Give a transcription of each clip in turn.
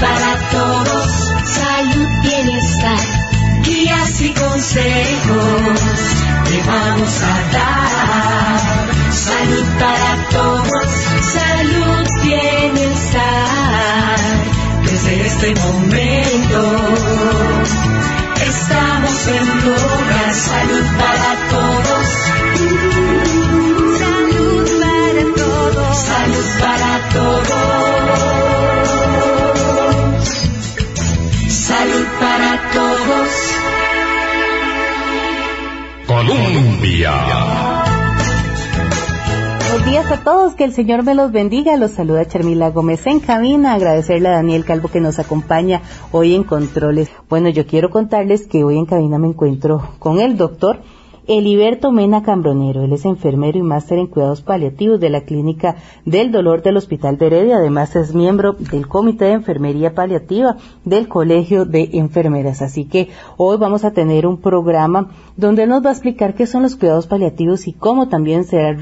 para todos, Buenos días a todos, que el Señor me los bendiga. Los saluda Charmila Gómez en cabina. Agradecerle a Daniel Calvo que nos acompaña hoy en Controles. Bueno, yo quiero contarles que hoy en cabina me encuentro con el doctor Eliberto Mena Cambronero. Él es enfermero y máster en cuidados paliativos de la Clínica del Dolor del Hospital de Heredia. Además es miembro del Comité de Enfermería Paliativa del Colegio de Enfermeras. Así que hoy vamos a tener un programa donde nos va a explicar qué son los cuidados paliativos y cómo también será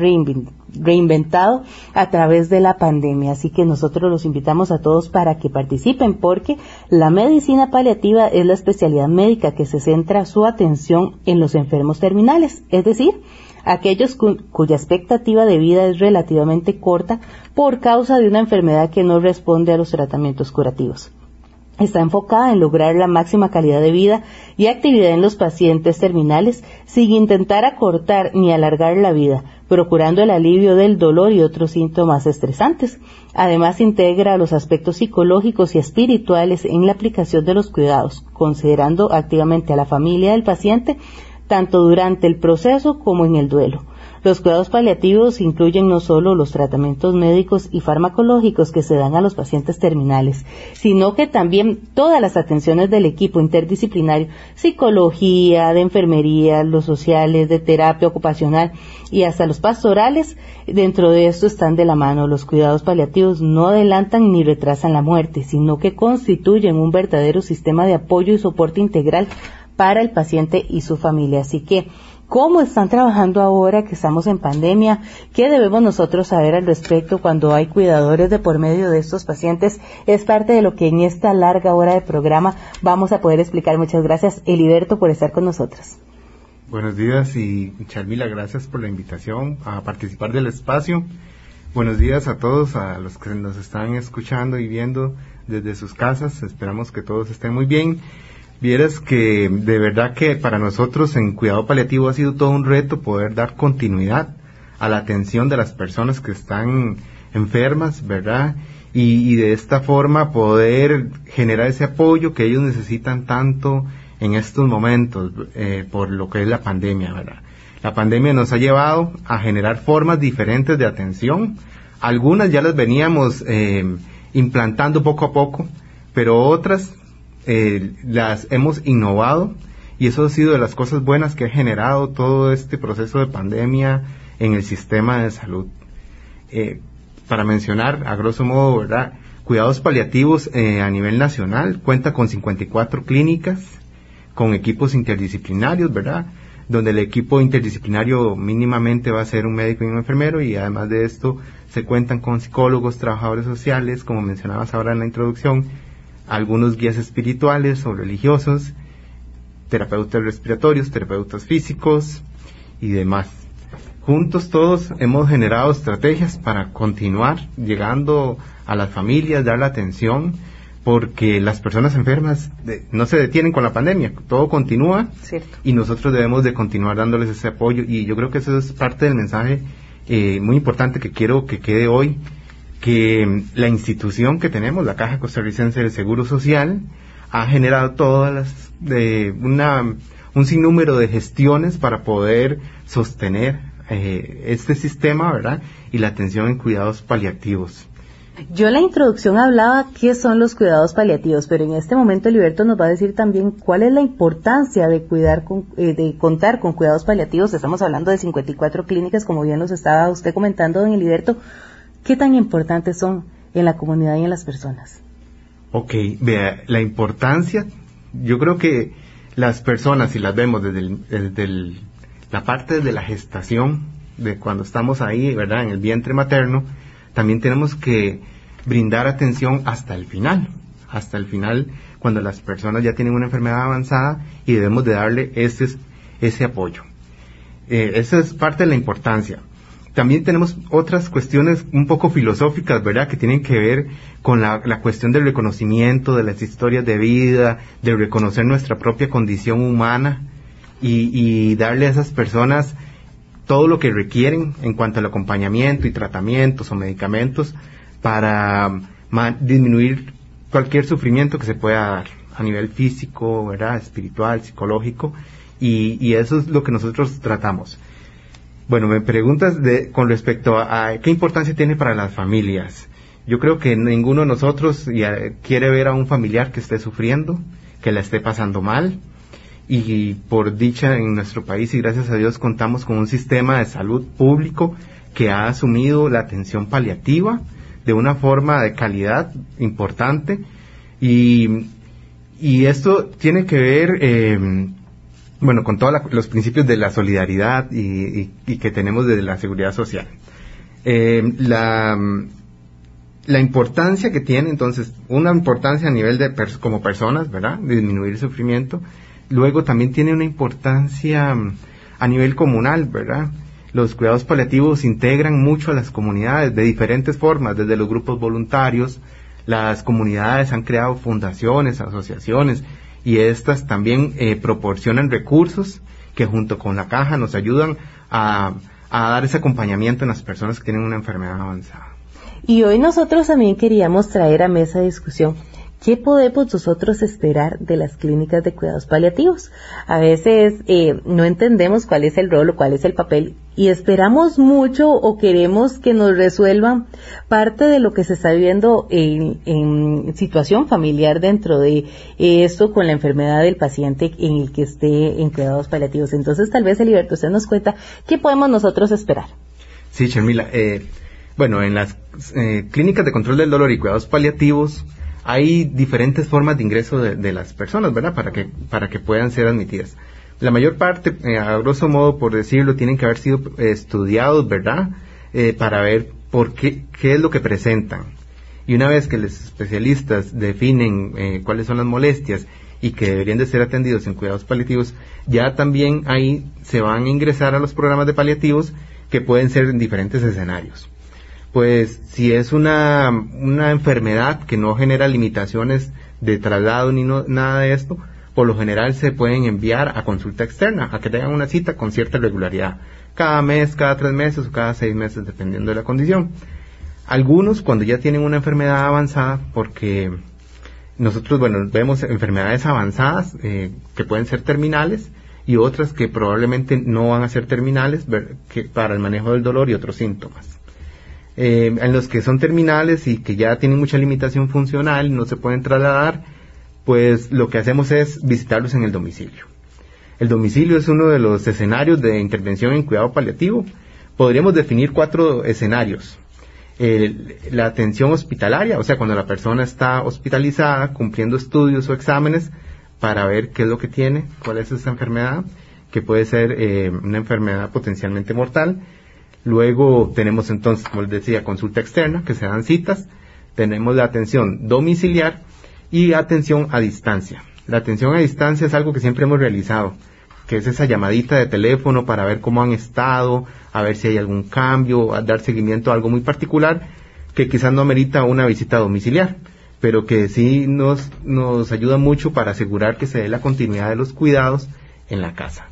reinventado a través de la pandemia. Así que nosotros los invitamos a todos para que participen porque la medicina paliativa es la especialidad médica que se centra su atención en los enfermos terminales, es decir, aquellos cuya expectativa de vida es relativamente corta por causa de una enfermedad que no responde a los tratamientos curativos está enfocada en lograr la máxima calidad de vida y actividad en los pacientes terminales sin intentar acortar ni alargar la vida, procurando el alivio del dolor y otros síntomas estresantes. Además, integra los aspectos psicológicos y espirituales en la aplicación de los cuidados, considerando activamente a la familia del paciente tanto durante el proceso como en el duelo. Los cuidados paliativos incluyen no solo los tratamientos médicos y farmacológicos que se dan a los pacientes terminales, sino que también todas las atenciones del equipo interdisciplinario, psicología, de enfermería, los sociales, de terapia ocupacional y hasta los pastorales. Dentro de esto están de la mano. Los cuidados paliativos no adelantan ni retrasan la muerte, sino que constituyen un verdadero sistema de apoyo y soporte integral para el paciente y su familia. Así que cómo están trabajando ahora que estamos en pandemia, qué debemos nosotros saber al respecto cuando hay cuidadores de por medio de estos pacientes, es parte de lo que en esta larga hora de programa vamos a poder explicar. Muchas gracias, Eliberto, por estar con nosotros. Buenos días y Charmila, gracias por la invitación a participar del espacio. Buenos días a todos, a los que nos están escuchando y viendo desde sus casas. Esperamos que todos estén muy bien. Vieras que de verdad que para nosotros en cuidado paliativo ha sido todo un reto poder dar continuidad a la atención de las personas que están enfermas, ¿verdad? Y, de esta forma poder generar ese apoyo que ellos necesitan tanto en estos momentos eh, por lo que es la pandemia, ¿verdad? La pandemia nos ha llevado a generar formas diferentes de atención. Algunas ya las veníamos eh, implantando poco a poco, pero otras eh, las hemos innovado y eso ha sido de las cosas buenas que ha generado todo este proceso de pandemia en el sistema de salud. Eh, para mencionar, a grosso modo, ¿verdad? Cuidados paliativos eh, a nivel nacional cuenta con 54 clínicas, con equipos interdisciplinarios, ¿verdad? Donde el equipo interdisciplinario mínimamente va a ser un médico y un enfermero y además de esto se cuentan con psicólogos, trabajadores sociales, como mencionabas ahora en la introducción, algunos guías espirituales o religiosos, terapeutas respiratorios, terapeutas físicos y demás. Juntos todos hemos generado estrategias para continuar llegando a las familias, dar la atención, porque las personas enfermas no se detienen con la pandemia, todo continúa y nosotros debemos de continuar dándoles ese apoyo y yo creo que eso es parte del mensaje eh, muy importante que quiero que quede hoy que la institución que tenemos, la Caja Costarricense del Seguro Social, ha generado todas las, de una, un sinnúmero de gestiones para poder sostener eh, este sistema, ¿verdad? Y la atención en cuidados paliativos. Yo en la introducción hablaba qué son los cuidados paliativos, pero en este momento Liberto nos va a decir también cuál es la importancia de cuidar con, eh, de contar con cuidados paliativos. Estamos hablando de 54 clínicas, como bien nos estaba usted comentando, don Liberto. ¿Qué tan importantes son en la comunidad y en las personas? Ok, vea, la importancia, yo creo que las personas, si las vemos desde, la parte de la gestación, de cuando estamos ahí, ¿verdad?, en el vientre materno, también tenemos que brindar atención hasta el final, hasta el final, cuando las personas ya tienen una enfermedad avanzada y debemos de darle ese, ese apoyo. Eh, esa es parte de la importancia. También tenemos otras cuestiones un poco filosóficas, ¿verdad?, que tienen que ver con la, cuestión del reconocimiento de las historias de vida, de reconocer nuestra propia condición humana y, y darle a esas personas todo lo que requieren en cuanto al acompañamiento y tratamientos o medicamentos para disminuir cualquier sufrimiento que se pueda dar a nivel físico, ¿verdad? espiritual, psicológico, y, eso es lo que nosotros tratamos. Bueno, me preguntas de, con respecto a, qué importancia tiene para las familias. Yo creo que ninguno de nosotros quiere ver a un familiar que esté sufriendo, que la esté pasando mal, y por dicha en nuestro país y gracias a Dios contamos con un sistema de salud público que ha asumido la atención paliativa de una forma de calidad importante y, y esto tiene que ver eh, bueno con todos los principios de la solidaridad y, que tenemos desde la seguridad social. Eh, la la importancia que tiene entonces una importancia a nivel de como personas verdad disminuir el sufrimiento. Luego también tiene una importancia mm, a nivel comunal, ¿verdad? Los cuidados paliativos integran mucho a las comunidades de diferentes formas, desde los grupos voluntarios, las comunidades han creado fundaciones, asociaciones, y estas también eh, proporcionan recursos que junto con la caja nos ayudan a, a dar ese acompañamiento en las personas que tienen una enfermedad avanzada. Y hoy nosotros también queríamos traer a mesa de discusión ¿Qué podemos nosotros esperar de las clínicas de cuidados paliativos? A veces eh, no entendemos cuál es el rol o cuál es el papel y esperamos mucho o queremos que nos resuelvan parte de lo que se está viviendo en, situación familiar dentro de esto con la enfermedad del paciente en el que esté en cuidados paliativos. Entonces, tal vez, Eliberto, usted nos cuenta qué podemos nosotros esperar. Sí, Charmila. Eh, bueno, en las eh, clínicas de control del dolor y cuidados paliativos, hay diferentes formas de ingreso de, las personas, ¿verdad? Para que, para que puedan ser admitidas. La mayor parte, eh, a grosso modo, por decirlo, tienen que haber sido estudiados, ¿verdad? Eh, para ver por qué, qué es lo que presentan. Y una vez que los especialistas definen eh, cuáles son las molestias y que deberían de ser atendidos en cuidados paliativos, ya también ahí se van a ingresar a los programas de paliativos que pueden ser en diferentes escenarios pues si es una, una enfermedad que no genera limitaciones de traslado ni nada de esto, por lo general se pueden enviar a consulta externa, a que tengan una cita con cierta regularidad, cada mes, cada tres meses o cada seis meses, dependiendo de la condición. Algunos cuando ya tienen una enfermedad avanzada, porque nosotros, bueno, vemos enfermedades avanzadas eh, que pueden ser terminales y otras que probablemente no van a ser terminales para el manejo del dolor y otros síntomas. Eh, en los que son terminales y que ya tienen mucha limitación funcional no se pueden trasladar, pues lo que hacemos es visitarlos en el domicilio. El domicilio es uno de los escenarios de intervención en cuidado paliativo. Podríamos definir cuatro escenarios. la atención hospitalaria, o sea, cuando la persona está hospitalizada, cumpliendo estudios o exámenes para ver qué es lo que tiene, cuál es esa enfermedad, que puede ser eh, una enfermedad potencialmente mortal Luego tenemos entonces, como les decía, consulta externa, que se dan citas. Tenemos la atención domiciliar y atención a distancia. La atención a distancia es algo que siempre hemos realizado, que es esa llamadita de teléfono para ver cómo han estado, a ver si hay algún cambio, a dar seguimiento a algo muy particular, que quizás no amerita una visita domiciliar, pero que sí nos, nos ayuda mucho para asegurar que se dé la continuidad de los cuidados en la casa.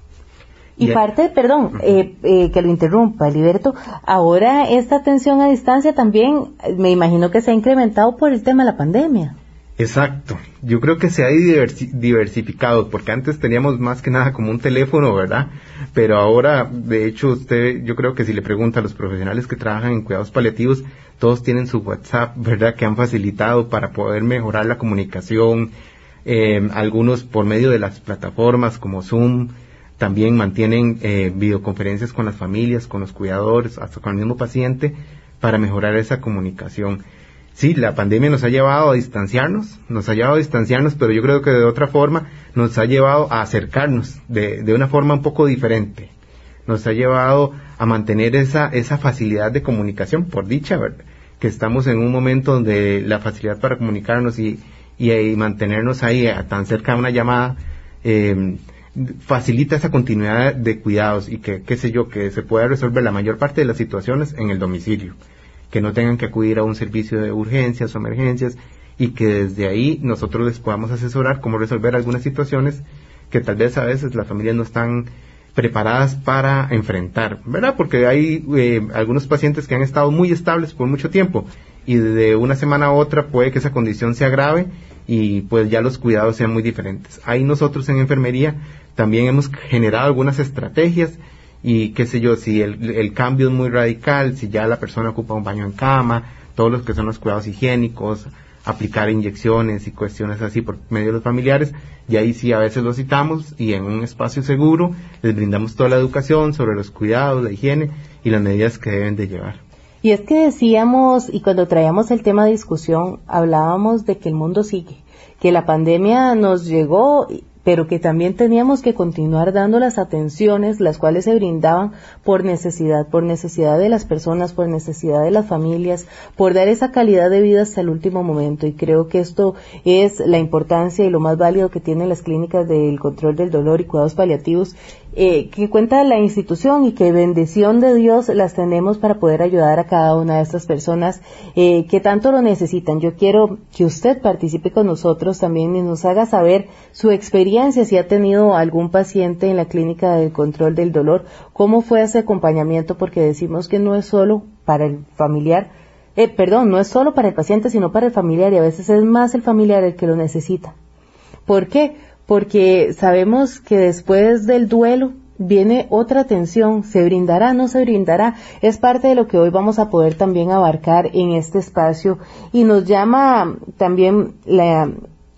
Y parte, perdón, eh, eh, que lo interrumpa, Liberto, ahora esta atención a distancia también me imagino que se ha incrementado por el tema de la pandemia. Exacto, yo creo que se ha diversificado, porque antes teníamos más que nada como un teléfono, ¿verdad? Pero ahora, de hecho, usted, yo creo que si le pregunta a los profesionales que trabajan en cuidados paliativos, todos tienen su WhatsApp, ¿verdad? Que han facilitado para poder mejorar la comunicación, eh, algunos por medio de las plataformas como Zoom, también mantienen eh, videoconferencias con las familias, con los cuidadores, hasta con el mismo paciente, para mejorar esa comunicación. Sí, la pandemia nos ha llevado a distanciarnos, nos ha llevado a distanciarnos, pero yo creo que de otra forma nos ha llevado a acercarnos de, de una forma un poco diferente. Nos ha llevado a mantener esa, esa facilidad de comunicación, por dicha, ¿verdad? que estamos en un momento donde la facilidad para comunicarnos y, y, mantenernos ahí tan cerca de una llamada eh, facilita esa continuidad de cuidados y que, qué sé yo, que se pueda resolver la mayor parte de las situaciones en el domicilio, que no tengan que acudir a un servicio de urgencias o emergencias y que desde ahí nosotros les podamos asesorar cómo resolver algunas situaciones que tal vez a veces las familias no están preparadas para enfrentar, ¿verdad? Porque hay eh, algunos pacientes que han estado muy estables por mucho tiempo y de una semana a otra puede que esa condición se agrave y pues ya los cuidados sean muy diferentes. Ahí nosotros en enfermería también hemos generado algunas estrategias y qué sé yo, si el, cambio es muy radical, si ya la persona ocupa un baño en cama, todos los que son los cuidados higiénicos, aplicar inyecciones y cuestiones así por medio de los familiares, y ahí sí a veces los citamos y en un espacio seguro les brindamos toda la educación sobre los cuidados, la higiene y las medidas que deben de llevar. Y es que decíamos, y cuando traíamos el tema de discusión, hablábamos de que el mundo sigue, que la pandemia nos llegó pero que también teníamos que continuar dando las atenciones, las cuales se brindaban por necesidad, por necesidad de las personas, por necesidad de las familias, por dar esa calidad de vida hasta el último momento. Y creo que esto es la importancia y lo más válido que tienen las clínicas del control del dolor y cuidados paliativos eh, que cuenta la institución y que bendición de Dios las tenemos para poder ayudar a cada una de estas personas eh, que tanto lo necesitan. Yo quiero que usted participe con nosotros también y nos haga saber su experiencia, si ha tenido algún paciente en la clínica de control del dolor, cómo fue ese acompañamiento, porque decimos que no es solo para el familiar, eh, perdón, no es solo para el paciente, sino para el familiar y a veces es más el familiar el que lo necesita. ¿Por qué? Porque sabemos que después del duelo viene otra tensión, se brindará, no se brindará, es parte de lo que hoy vamos a poder también abarcar en este espacio. Y nos llama también la,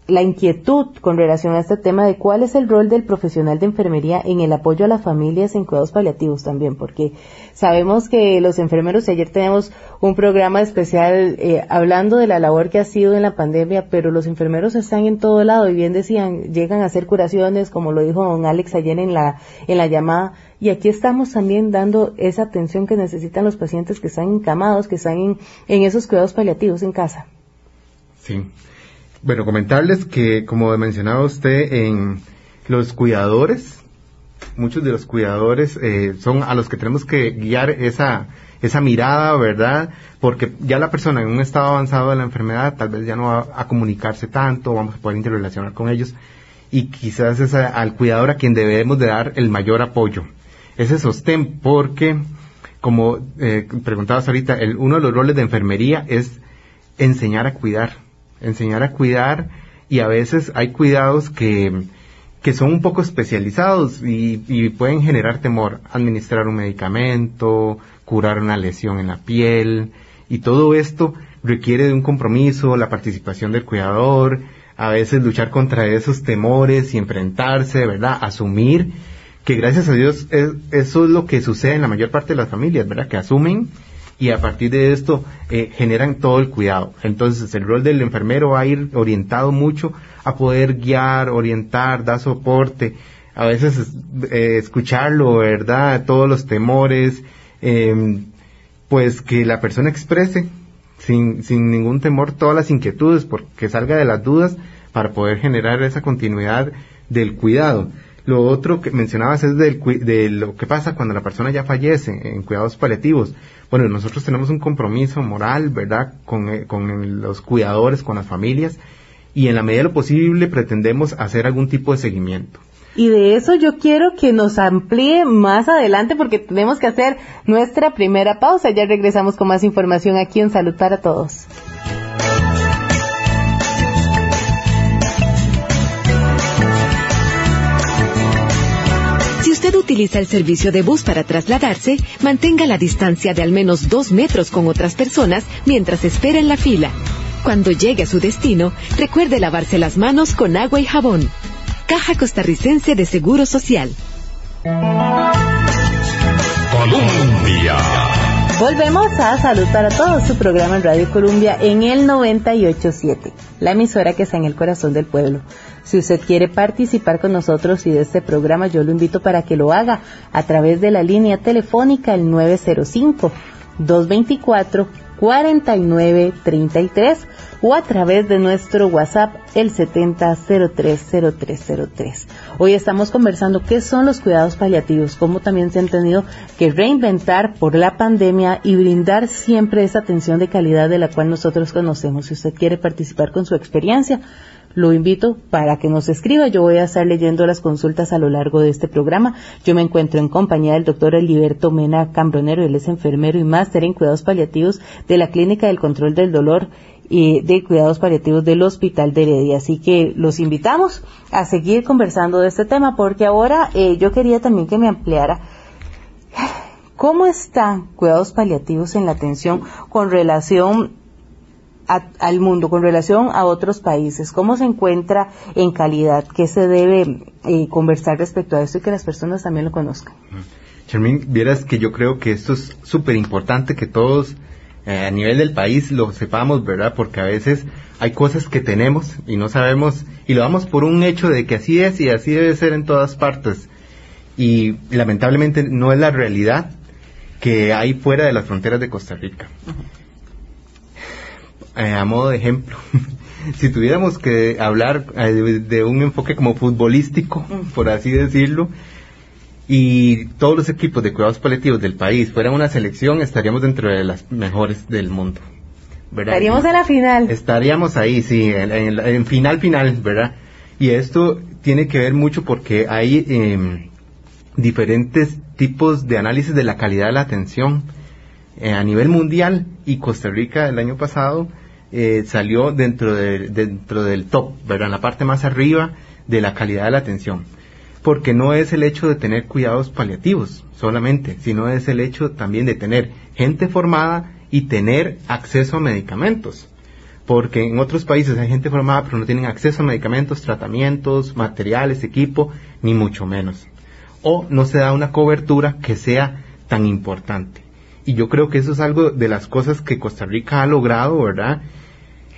la inquietud con relación a este tema de cuál es el rol del profesional de enfermería en el apoyo a las familias en cuidados paliativos también, porque sabemos que los enfermeros, ayer tenemos un programa especial eh, hablando de la labor que ha sido en la pandemia, pero los enfermeros están en todo lado y bien decían, llegan a hacer curaciones, como lo dijo don Alex ayer en la, en la llamada, y aquí estamos también dando esa atención que necesitan los pacientes que están encamados, que están en, en esos cuidados paliativos en casa. Sí. Bueno, comentarles que, como mencionaba usted, en los cuidadores, muchos de los cuidadores eh, son a los que tenemos que guiar esa, esa mirada, ¿verdad? Porque ya la persona en un estado avanzado de la enfermedad tal vez ya no va a comunicarse tanto, vamos a poder interrelacionar con ellos. Y quizás es al cuidador a quien debemos de dar el mayor apoyo, ese sostén, porque como eh, preguntabas ahorita, el, uno de los roles de enfermería es enseñar a cuidar, enseñar a cuidar y a veces hay cuidados que, que son un poco especializados y, pueden generar temor. Administrar un medicamento, curar una lesión en la piel y todo esto requiere de un compromiso, la participación del cuidador, a veces luchar contra esos temores y enfrentarse, ¿verdad? Asumir que gracias a Dios eso es lo que sucede en la mayor parte de las familias, ¿verdad? Que asumen y a partir de esto eh, generan todo el cuidado. Entonces el rol del enfermero va a ir orientado mucho a poder guiar, orientar, dar soporte, a veces eh, escucharlo, ¿verdad? Todos los temores, em, pues que la persona exprese sin, sin ningún temor todas las inquietudes, porque salga de las dudas para poder generar esa continuidad del cuidado. Lo otro que mencionabas es del, de lo que pasa cuando la persona ya fallece en cuidados paliativos. Bueno, nosotros tenemos un compromiso moral, ¿verdad?, con, eh, con los cuidadores, con las familias, y en la medida de lo posible pretendemos hacer algún tipo de seguimiento. Y de eso yo quiero que nos amplíe más adelante porque tenemos que hacer nuestra primera pausa. Ya regresamos con más información aquí en Salud para Todos. Utiliza el servicio de bus para trasladarse, mantenga la distancia de al menos dos metros con otras personas mientras espera en la fila. Cuando llegue a su destino, recuerde lavarse las manos con agua y jabón. Caja Costarricense de Seguro Social. Colombia. Volvemos a Salud para Todos, su programa en Radio Colombia en el 987, la emisora que está en el corazón del pueblo. Si usted quiere participar con nosotros y de este programa, yo lo invito para que lo haga a través de la línea telefónica el 905 224 4933 o a través de nuestro WhatsApp el 70030303. Hoy estamos conversando qué son los cuidados paliativos, cómo también se han tenido que reinventar por la pandemia y brindar siempre esa atención de calidad de la cual nosotros conocemos. Si usted quiere participar con su experiencia, lo invito para que nos escriba. Yo voy a estar leyendo las consultas a lo largo de este programa. Yo me encuentro en compañía del doctor Eliberto Mena Cambronero, él es enfermero y máster en cuidados paliativos de la Clínica del Control del Dolor y de cuidados paliativos del Hospital de Heredia. Así que los invitamos a seguir conversando de este tema porque ahora eh, yo quería también que me ampliara cómo están cuidados paliativos en la atención con relación al mundo con relación a otros países? ¿Cómo se encuentra en calidad? ¿Qué se debe eh, conversar respecto a esto y que las personas también lo conozcan? Charmin, vieras que yo creo que esto es súper importante que todos eh, a nivel del país lo sepamos, ¿verdad? Porque a veces hay cosas que tenemos y no sabemos y lo damos por un hecho de que así es y así debe ser en todas partes. Y lamentablemente no es la realidad que hay fuera de las fronteras de Costa Rica. Eh, a modo de ejemplo, si tuviéramos que hablar eh, de, un enfoque como futbolístico, por así decirlo, y todos los equipos de cuidados paliativos del país fueran una selección, estaríamos dentro de las mejores del mundo. Estaríamos en la final. Estaríamos ahí, sí, en, final, final, ¿verdad? Y esto tiene que ver mucho porque hay em, diferentes tipos de análisis de la calidad de la atención eh, a nivel mundial y Costa Rica el año pasado eh, salió dentro, de, dentro del top, ¿verdad? En la parte más arriba de la calidad de la atención. Porque no es el hecho de tener cuidados paliativos solamente, sino es el hecho también de tener gente formada y tener acceso a medicamentos. Porque en otros países hay gente formada pero no tienen acceso a medicamentos, tratamientos, materiales, equipo, ni mucho menos. O no se da una cobertura que sea tan importante. Y yo creo que eso es algo de las cosas que Costa Rica ha logrado, ¿verdad?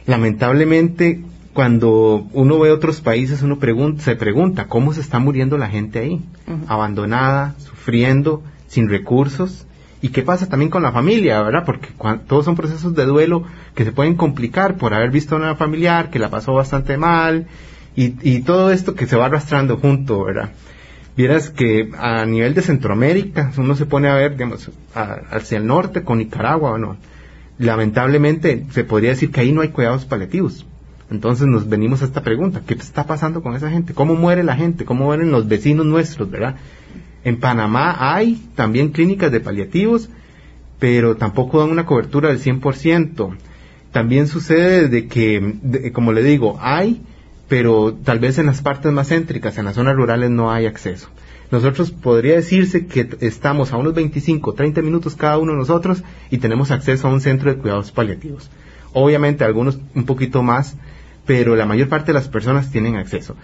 Lamentablemente, cuando uno ve otros países, uno se pregunta cómo se está muriendo la gente ahí, abandonada, sufriendo, sin recursos. ¿Y qué pasa también con la familia, verdad? Porque todos son procesos de duelo que se pueden complicar por haber visto a una familiar que la pasó bastante mal y, y todo esto que se va arrastrando junto, ¿verdad? Vieras que a nivel de Centroamérica, uno se pone a ver, digamos, hacia el norte con Nicaragua, o no, lamentablemente se podría decir que ahí no hay cuidados paliativos. Entonces nos venimos a esta pregunta, ¿qué está pasando con esa gente? ¿Cómo muere la gente? ¿Cómo mueren los vecinos nuestros, verdad? En Panamá hay también clínicas de paliativos, pero tampoco dan una cobertura del 100%. También sucede de que, como le digo, hay pero tal vez en las partes más céntricas, en las zonas rurales, no hay acceso. Nosotros podría decirse que estamos a unos 25, 30 minutos cada uno de nosotros y tenemos acceso a un centro de cuidados paliativos. Obviamente algunos un poquito más, pero la mayor parte de las personas tienen acceso.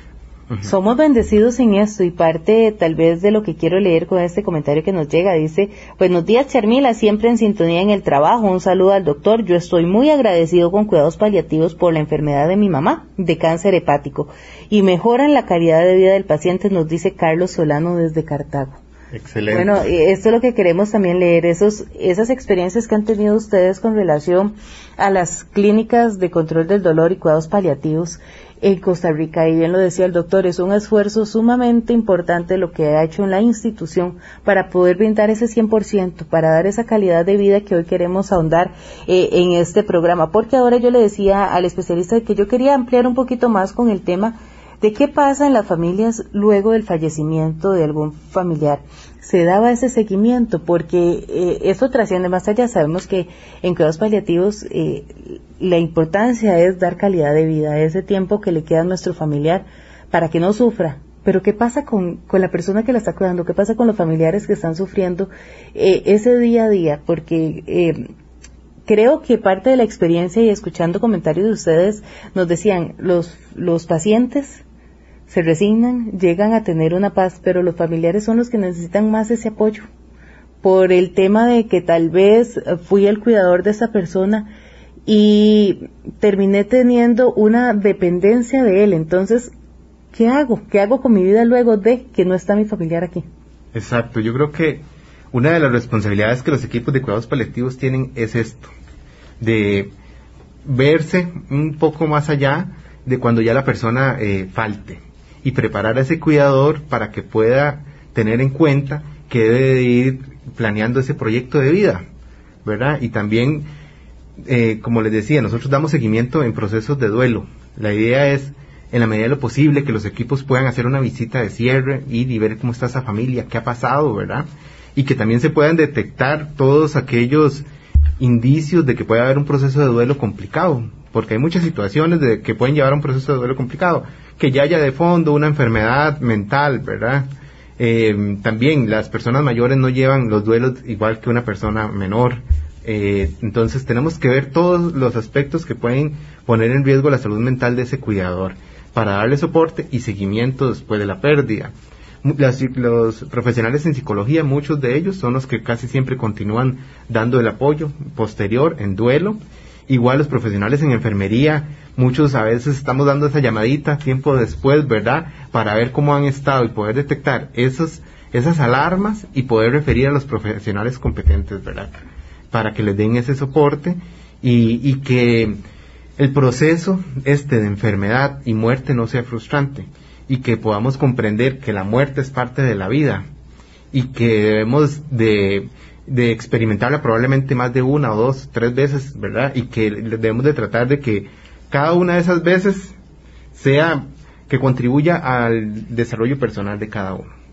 Somos bendecidos en esto y parte tal vez de lo que quiero leer con este comentario que nos llega. Dice, buenos días Charmila, siempre en sintonía en el trabajo. Un saludo al doctor. Yo estoy muy agradecido con cuidados paliativos por la enfermedad de mi mamá, de cáncer hepático, y mejoran la calidad de vida del paciente, nos dice Carlos Solano desde Cartago. Excelente. Bueno, esto es lo que queremos también leer, esos, esas experiencias que han tenido ustedes con relación a las clínicas de control del dolor y cuidados paliativos en Costa Rica. Y bien lo decía el doctor, es un esfuerzo sumamente importante lo que ha hecho en la institución para poder brindar ese 100%, para dar esa calidad de vida que hoy queremos ahondar eh, en este programa. Porque ahora yo le decía al especialista que yo quería ampliar un poquito más con el tema de qué pasa en las familias luego del fallecimiento de algún familiar se daba ese seguimiento, porque eh, eso trasciende más allá. Sabemos que en cuidados paliativos eh, la importancia es dar calidad de vida, ese tiempo que le queda a nuestro familiar para que no sufra. Pero ¿qué pasa con, con la persona que la está cuidando? ¿Qué pasa con los familiares que están sufriendo eh, ese día a día? Porque creo que parte de la experiencia y escuchando comentarios de ustedes nos decían, los, los pacientes se resignan, llegan a tener una paz, pero los familiares son los que necesitan más ese apoyo por el tema de que tal vez fui el cuidador de esa persona y terminé teniendo una dependencia de él. Entonces, ¿qué hago? ¿Qué hago con mi vida luego de que no está mi familiar aquí? Exacto, yo creo que una de las responsabilidades que los equipos de cuidados paliativos tienen es esto, de verse un poco más allá de cuando ya la persona eh, falte y preparar a ese cuidador para que pueda tener en cuenta que debe ir planeando ese proyecto de vida, ¿verdad? Y también, eh, como les decía, nosotros damos seguimiento en procesos de duelo. La idea es, en la medida de lo posible, que los equipos puedan hacer una visita de cierre y ver cómo está esa familia, qué ha pasado, ¿verdad? Y que también se puedan detectar todos aquellos indicios de que puede haber un proceso de duelo complicado, porque hay muchas situaciones de que pueden llevar a un proceso de duelo complicado, que ya haya de fondo una enfermedad mental, ¿verdad? Eh, también las personas mayores no llevan los duelos igual que una persona menor. Eh, entonces tenemos que ver todos los aspectos que pueden poner en riesgo la salud mental de ese cuidador para darle soporte y seguimiento después de la pérdida. Los profesionales en psicología, muchos de ellos son los que casi siempre continúan dando el apoyo posterior en duelo. Igual los profesionales en enfermería, muchos a veces estamos dando esa llamadita tiempo después, ¿verdad? Para ver cómo han estado y poder detectar esas alarmas y poder referir a los profesionales competentes, ¿verdad? Para que les den ese soporte y, y que el proceso este de enfermedad y muerte no sea frustrante y que podamos comprender que la muerte es parte de la vida y que debemos de, experimentarla probablemente más de una o dos, tres veces, ¿verdad? Y que debemos de tratar de que cada una de esas veces sea que contribuya al desarrollo personal de cada uno.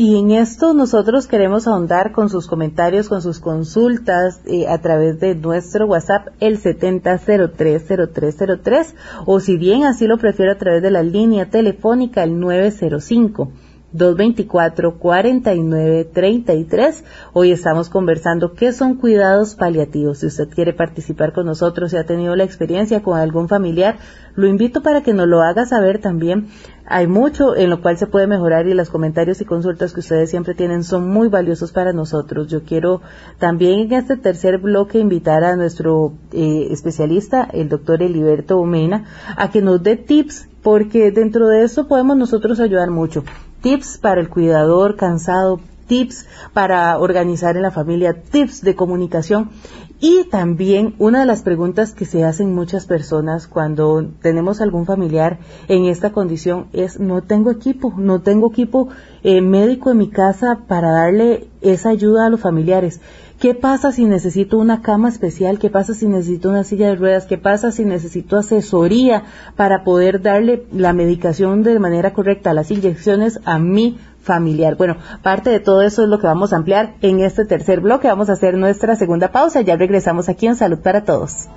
Y en esto nosotros queremos ahondar con sus comentarios, con sus consultas eh, a través de nuestro WhatsApp el 70030303 o si bien así lo prefiero a través de la línea telefónica el 905 224-4933. Hoy estamos conversando qué son cuidados paliativos. Si usted quiere participar con nosotros, si ha tenido la experiencia con algún familiar, lo invito para que nos lo haga saber también. Hay mucho en lo cual se puede mejorar y los comentarios y consultas que ustedes siempre tienen son muy valiosos para nosotros. Yo quiero también en este tercer bloque invitar a nuestro eh, especialista, el doctor Eliberto Omena, a que nos dé tips porque dentro de eso podemos nosotros ayudar mucho tips para el cuidador cansado, tips para organizar en la familia, tips de comunicación y también una de las preguntas que se hacen muchas personas cuando tenemos algún familiar en esta condición es no tengo equipo, no tengo equipo eh, médico en mi casa para darle esa ayuda a los familiares. ¿Qué pasa si necesito una cama especial? ¿Qué pasa si necesito una silla de ruedas? ¿Qué pasa si necesito asesoría para poder darle la medicación de manera correcta, las inyecciones a mi familiar? Bueno, parte de todo eso es lo que vamos a ampliar en este tercer bloque. Vamos a hacer nuestra segunda pausa. Ya regresamos aquí en Salud para Todos.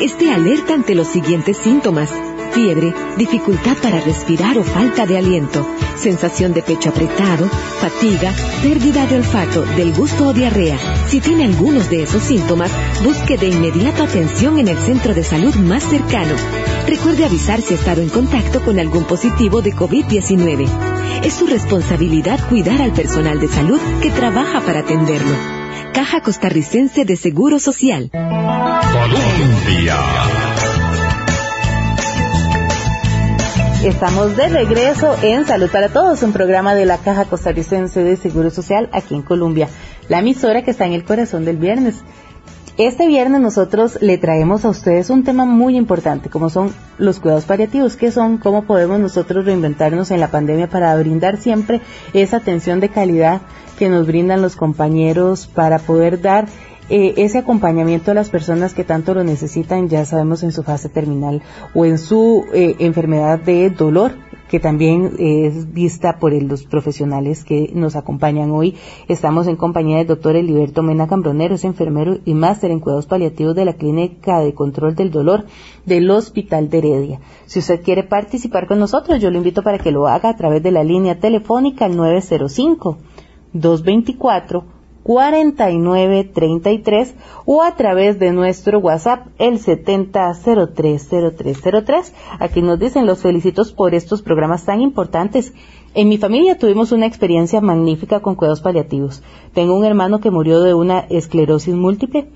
Esté alerta ante los siguientes síntomas. Fiebre, dificultad para respirar o falta de aliento, sensación de pecho apretado, fatiga, pérdida de olfato, del gusto o diarrea. Si tiene algunos de esos síntomas, busque de inmediato atención en el centro de salud más cercano. Recuerde avisar si ha estado en contacto con algún positivo de COVID-19. Es su responsabilidad cuidar al personal de salud que trabaja para atenderlo. Caja Costarricense de Seguro Social. Colombia. Estamos de regreso en Salud para Todos, un programa de la Caja Costarricense de Seguro Social aquí en Colombia, la emisora que está en el corazón del viernes. Este viernes nosotros le traemos a ustedes un tema muy importante, como son los cuidados paliativos, que son cómo podemos nosotros reinventarnos en la pandemia para brindar siempre esa atención de calidad que nos brindan los compañeros para poder dar eh, ese acompañamiento a las personas que tanto lo necesitan, ya sabemos en su fase terminal o en su eh, enfermedad de dolor, que también es vista por los profesionales que nos acompañan hoy. Estamos en compañía del doctor Eliberto Mena Cambronero, es enfermero y máster en cuidados paliativos de la Clínica de Control del Dolor del Hospital de Heredia. Si usted quiere participar con nosotros, yo lo invito para que lo haga a través de la línea telefónica al 905 224 4933 o a través de nuestro WhatsApp el 70030303. Aquí nos dicen los felicitos por estos programas tan importantes. En mi familia tuvimos una experiencia magnífica con cuidados paliativos. Tengo un hermano que murió de una esclerosis múltiple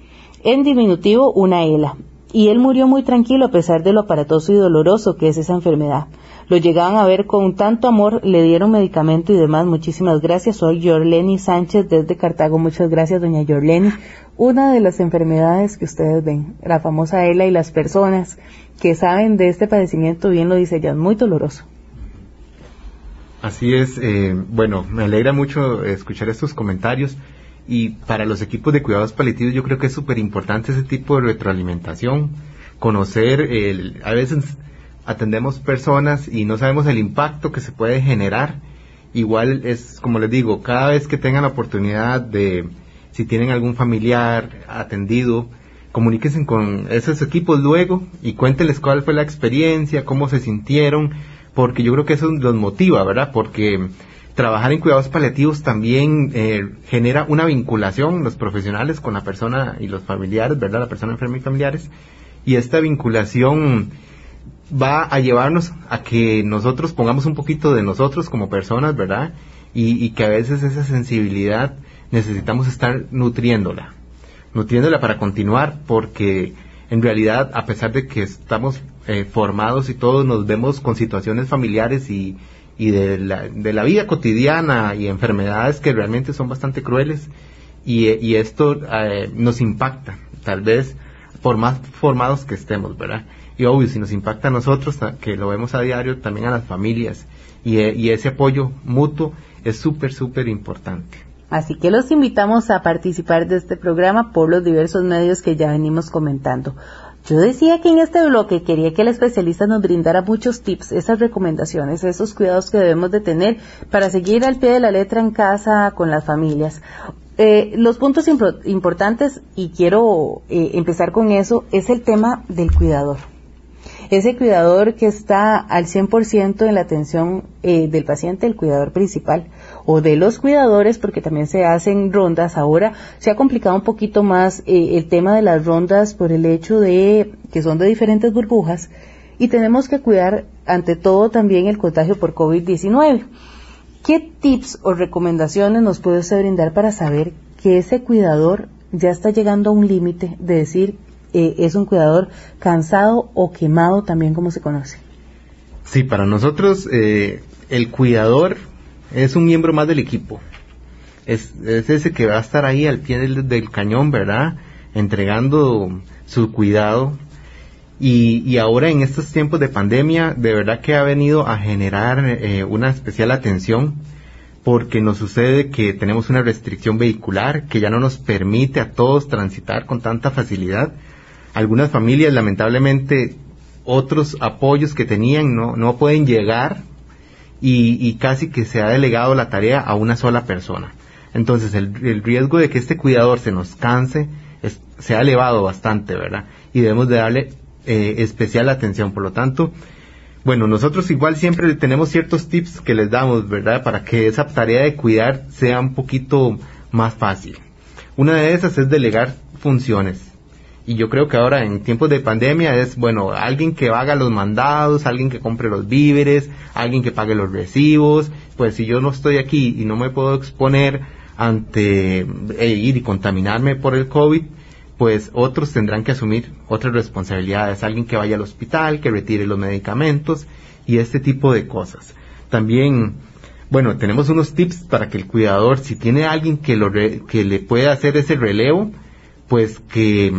en diminutivo una ELA. Y él murió muy tranquilo a pesar de lo aparatoso y doloroso que es esa enfermedad. Lo llegaban a ver con tanto amor, le dieron medicamento y demás. Muchísimas gracias. Soy Yorleni Sánchez desde Cartago. Muchas gracias, doña Yorleni. Una de las enfermedades que ustedes ven, la famosa ELA y las personas que saben de este padecimiento, bien lo dice ya, es muy doloroso. Así es, eh, bueno, me alegra mucho escuchar estos comentarios y para los equipos de cuidados paliativos yo creo que es súper importante ese tipo de retroalimentación, conocer, el, a veces atendemos personas y no sabemos el impacto que se puede generar. Igual es, como les digo, cada vez que tengan la oportunidad de, si tienen algún familiar atendido, comuníquense con esos equipos luego y cuéntenles cuál fue la experiencia, cómo se sintieron, porque yo creo que eso los motiva, ¿verdad? Porque trabajar en cuidados paliativos también eh, genera una vinculación los profesionales con la persona y los familiares, ¿verdad? La persona enferma y familiares. Y esta vinculación va a llevarnos a que nosotros pongamos un poquito de nosotros como personas, ¿verdad? Y, que a veces esa sensibilidad necesitamos estar nutriéndola, nutriéndola para continuar, porque en realidad, a pesar de que estamos eh, formados y todos nos vemos con situaciones familiares y, y de, la, de la vida cotidiana y enfermedades que realmente son bastante crueles, y, y esto eh, nos impacta, tal vez por más formados que estemos, ¿verdad? Obvio, si nos impacta a nosotros, que lo vemos a diario, también a las familias. Y, eh, y ese apoyo mutuo es súper, súper importante. Así que los invitamos a participar de este programa por los diversos medios que ya venimos comentando. Yo decía que en este bloque quería que el especialista nos brindara muchos tips, esas recomendaciones, esos cuidados que debemos de tener para seguir al pie de la letra en casa con las familias. Eh, los puntos importantes, y quiero eh, empezar con eso, es el tema del cuidador ese cuidador que está al 100% en la atención eh, del paciente, el cuidador principal, o de los cuidadores, porque también se hacen rondas. Ahora se ha complicado un poquito más eh, el tema de las rondas por el hecho de que son de diferentes burbujas y tenemos que cuidar ante todo también el contagio por COVID-19. ¿Qué tips o recomendaciones nos puede usted brindar para saber que ese cuidador ya está llegando a un límite de decir eh, es un cuidador cansado o quemado también como se conoce. Sí, para nosotros eh, el cuidador es un miembro más del equipo. Es, ese que va a estar ahí al pie del, cañón, ¿verdad? Entregando su cuidado. Y, y, ahora en estos tiempos de pandemia, de verdad que ha venido a generar eh, una especial atención porque nos sucede que tenemos una restricción vehicular que ya no nos permite a todos transitar con tanta facilidad algunas familias lamentablemente otros apoyos que tenían no, no pueden llegar y, casi que se ha delegado la tarea a una sola persona. Entonces el, riesgo de que este cuidador se nos canse se ha elevado bastante, ¿verdad? Y debemos de darle eh, especial atención. Por lo tanto, bueno, nosotros igual siempre tenemos ciertos tips que les damos, ¿verdad? Para que esa tarea de cuidar sea un poquito más fácil. Una de esas es delegar funciones y yo creo que ahora en tiempos de pandemia es, bueno, alguien que haga los mandados, alguien que compre los víveres, alguien que pague los recibos, pues si yo no estoy aquí y no me puedo exponer ante e ir y contaminarme por el COVID, pues otros tendrán que asumir otras responsabilidades, alguien que vaya al hospital, que retire los medicamentos y este tipo de cosas. También, bueno, tenemos unos tips para que el cuidador, si tiene alguien que, lo que le pueda hacer ese relevo, pues que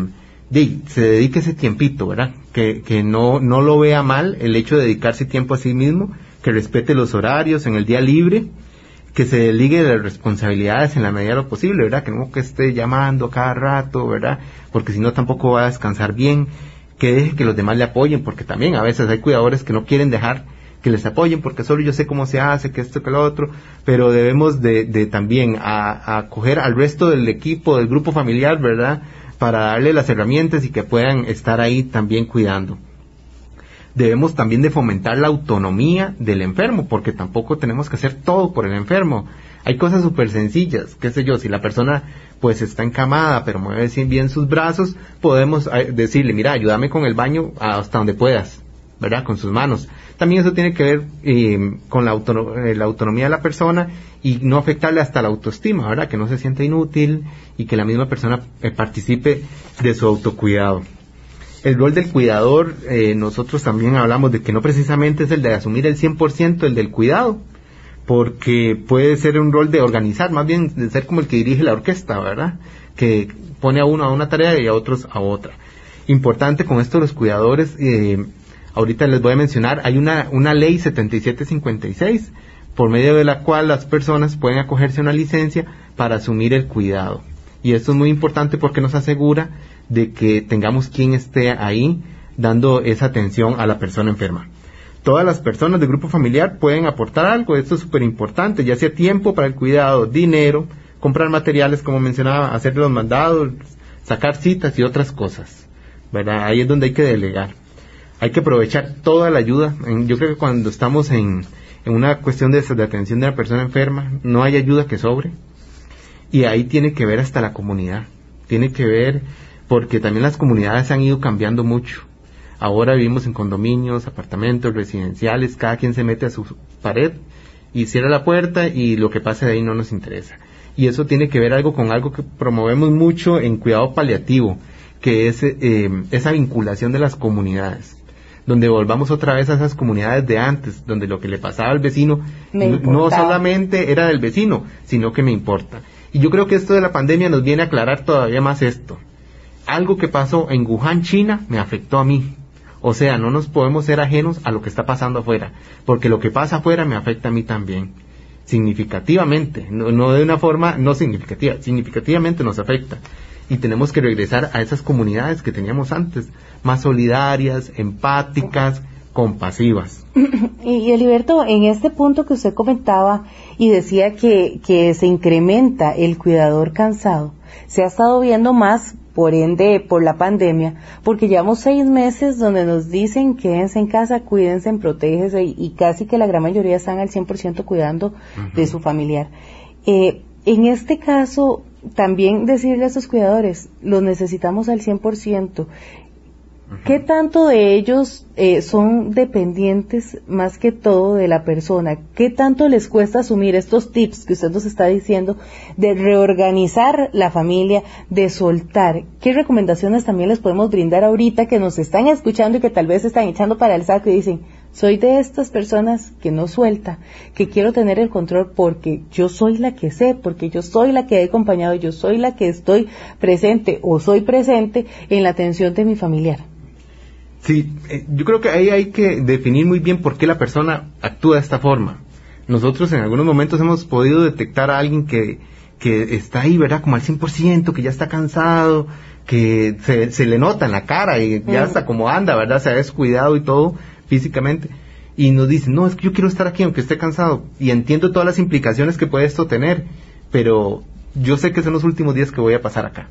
se dedique ese tiempito, ¿verdad? Que, que no, no lo vea mal el hecho de dedicarse tiempo a sí mismo, que respete los horarios en el día libre, que se deligue de las responsabilidades en la medida de lo posible, ¿verdad? Que no que esté llamando cada rato, ¿verdad? Porque si no tampoco va a descansar bien, que deje que los demás le apoyen, porque también a veces hay cuidadores que no quieren dejar que les apoyen porque solo yo sé cómo se hace, que esto, que lo otro, pero debemos de, de también acoger al resto del equipo, del grupo familiar, ¿verdad? Para darle las herramientas y que puedan estar ahí también cuidando. Debemos también de fomentar la autonomía del enfermo, porque tampoco tenemos que hacer todo por el enfermo. Hay cosas súper sencillas, qué sé yo, si la persona pues está encamada pero mueve bien sus brazos, podemos eh, decirle, mira, ayúdame con el baño hasta donde puedas, ¿verdad? Con sus manos. También eso tiene que ver eh, con la, eh, la, autonomía de la persona y no afectarle hasta la autoestima, ¿verdad? Que no se sienta inútil y que la misma persona eh, participe de su autocuidado. El rol del cuidador, nosotros también hablamos de que no precisamente es el de asumir el 100% el del cuidado, porque puede ser un rol de organizar, más bien de ser como el que dirige la orquesta, ¿verdad? Que pone a uno a una tarea y a otros a otra. Importante con esto los cuidadores, eh, ahorita les voy a mencionar, hay una, una ley 7756 por medio de la cual las personas pueden acogerse a una licencia para asumir el cuidado. Y esto es muy importante porque nos asegura de que tengamos quien esté ahí dando esa atención a la persona enferma. Todas las personas del grupo familiar pueden aportar algo, esto es súper importante, ya sea tiempo para el cuidado, dinero, comprar materiales, como mencionaba, hacer los mandados, sacar citas y otras cosas. ¿verdad? Ahí es donde hay que delegar. Hay que aprovechar toda la ayuda. Yo creo que cuando estamos en, una cuestión de, atención de la persona enferma, no hay ayuda que sobre. Y ahí tiene que ver hasta la comunidad. Tiene que ver porque también las comunidades han ido cambiando mucho. Ahora vivimos en condominios, apartamentos, residenciales, cada quien se mete a su pared y cierra la puerta y lo que pasa de ahí no nos interesa y eso tiene que ver algo con algo que promovemos mucho en cuidado paliativo, que es eh, esa vinculación de las comunidades donde volvamos otra vez a esas comunidades de antes, donde lo que le pasaba al vecino no solamente era del vecino, sino que me importa. Y yo creo que esto de la pandemia nos viene a aclarar todavía más esto. Algo que pasó en Wuhan, China, me afectó a mí. O sea, no nos podemos ser ajenos a lo que está pasando afuera, porque lo que pasa afuera me afecta a mí también significativamente, no, de una forma no significativa, significativamente nos afecta. Y tenemos que regresar a esas comunidades que teníamos antes, más solidarias, empáticas, compasivas. Y, Eliberto, en este punto que usted comentaba y decía que, que se incrementa el cuidador cansado, se ha estado viendo más por ende por la pandemia, porque llevamos seis meses donde nos dicen quédense en casa, cuídense, protéjense y, casi que la gran mayoría están al 100% cuidando de su familiar. Eh, en este caso, también decirle a esos cuidadores, los necesitamos al 100%. ¿Qué tanto de ellos eh, son dependientes más que todo de la persona? ¿Qué tanto les cuesta asumir estos tips que usted nos está diciendo de reorganizar la familia, de soltar? ¿Qué recomendaciones también les podemos brindar ahorita que nos están escuchando y que tal vez están echando para el saco y dicen, soy de estas personas que no suelta, que quiero tener el control porque yo soy la que sé, porque yo soy la que he acompañado, yo soy la que estoy presente o soy presente en la atención de mi familiar? Sí, eh, yo creo que ahí hay que definir muy bien por qué la persona actúa de esta forma. Nosotros en algunos momentos hemos podido detectar a alguien que, que está ahí, ¿verdad? Como al 100%, que ya está cansado, que se, se le nota en la cara y ya está como anda, ¿verdad? Se ha descuidado y todo físicamente. Y nos dice, no, es que yo quiero estar aquí aunque esté cansado. Y entiendo todas las implicaciones que puede esto tener, pero yo sé que son los últimos días que voy a pasar acá.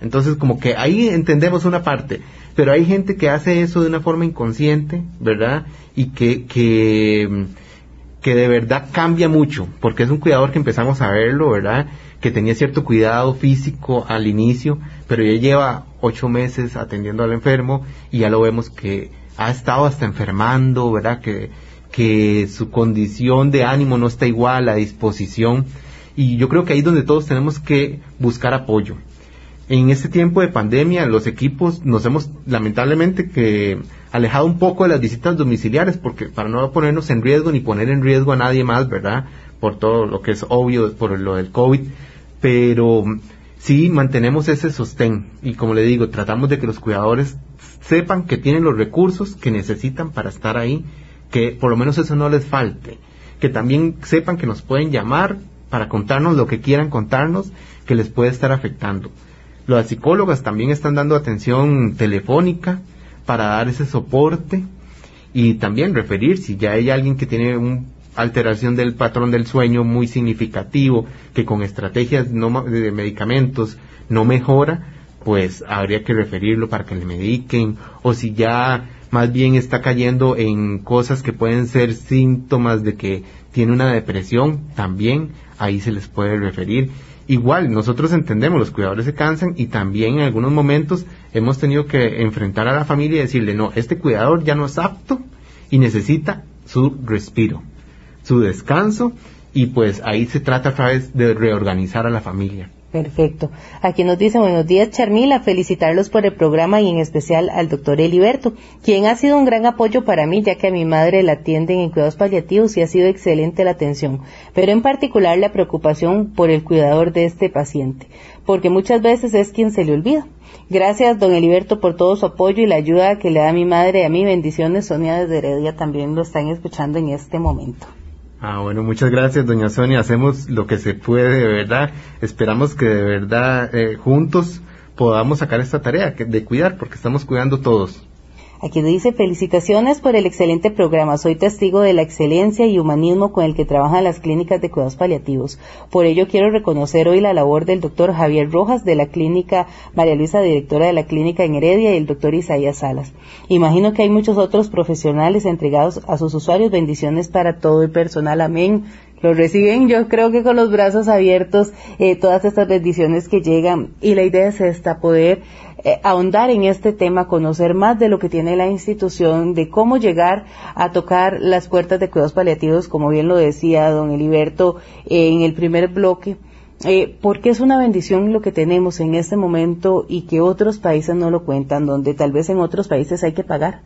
Entonces, como que ahí entendemos una parte, pero hay gente que hace eso de una forma inconsciente, ¿verdad? Y que, que, que de verdad cambia mucho, porque es un cuidador que empezamos a verlo, ¿verdad? Que tenía cierto cuidado físico al inicio, pero ya lleva ocho meses atendiendo al enfermo y ya lo vemos que ha estado hasta enfermando, ¿verdad? Que, que su condición de ánimo no está igual, a disposición. Y yo creo que ahí es donde todos tenemos que buscar apoyo en este tiempo de pandemia los equipos nos hemos lamentablemente que alejado un poco de las visitas domiciliares porque para no ponernos en riesgo ni poner en riesgo a nadie más, ¿verdad? Por todo lo que es obvio por lo del COVID, pero sí mantenemos ese sostén y como le digo, tratamos de que los cuidadores sepan que tienen los recursos que necesitan para estar ahí, que por lo menos eso no les falte, que también sepan que nos pueden llamar para contarnos lo que quieran contarnos que les puede estar afectando las psicólogas también están dando atención telefónica para dar ese soporte y también referir si ya hay alguien que tiene una alteración del patrón del sueño muy significativo, que con estrategias no, de medicamentos no mejora, pues habría que referirlo para que le mediquen, o si ya más bien está cayendo en cosas que pueden ser síntomas de que tiene una depresión, también ahí se les puede referir igual nosotros entendemos, los cuidadores se cansan y también en algunos momentos hemos tenido que enfrentar a la familia y decirle, no, este cuidador ya no es apto y necesita su respiro, su descanso y pues ahí se trata otra vez de reorganizar a la familia. Perfecto. Aquí nos dice buenos días Charmila, felicitarlos por el programa y en especial al doctor Eliberto, quien ha sido un gran apoyo para mí ya que a mi madre la atienden en cuidados paliativos y ha sido excelente la atención, pero en particular la preocupación por el cuidador de este paciente, porque muchas veces es quien se le olvida. Gracias, don Eliberto, por todo su apoyo y la ayuda que le da a mi madre y a mí. Bendiciones, Sonia desde Heredia también lo están escuchando en este momento. Ah, bueno, muchas gracias, doña Sonia. Hacemos lo que se puede, de verdad. Esperamos que de verdad eh, juntos podamos sacar esta tarea de cuidar, porque estamos cuidando todos. Aquí dice felicitaciones por el excelente programa. Soy testigo de la excelencia y humanismo con el que trabajan las clínicas de cuidados paliativos. Por ello quiero reconocer hoy la labor del doctor Javier Rojas de la clínica María Luisa, directora de la clínica en Heredia, y el doctor Isaías Salas. Imagino que hay muchos otros profesionales entregados a sus usuarios. Bendiciones para todo el personal. Amén lo reciben yo creo que con los brazos abiertos eh, todas estas bendiciones que llegan y la idea es esta poder eh, ahondar en este tema, conocer más de lo que tiene la institución, de cómo llegar a tocar las puertas de cuidados paliativos, como bien lo decía don Eliberto eh, en el primer bloque. Eh, porque es una bendición lo que tenemos en este momento y que otros países no lo cuentan, donde tal vez en otros países hay que pagar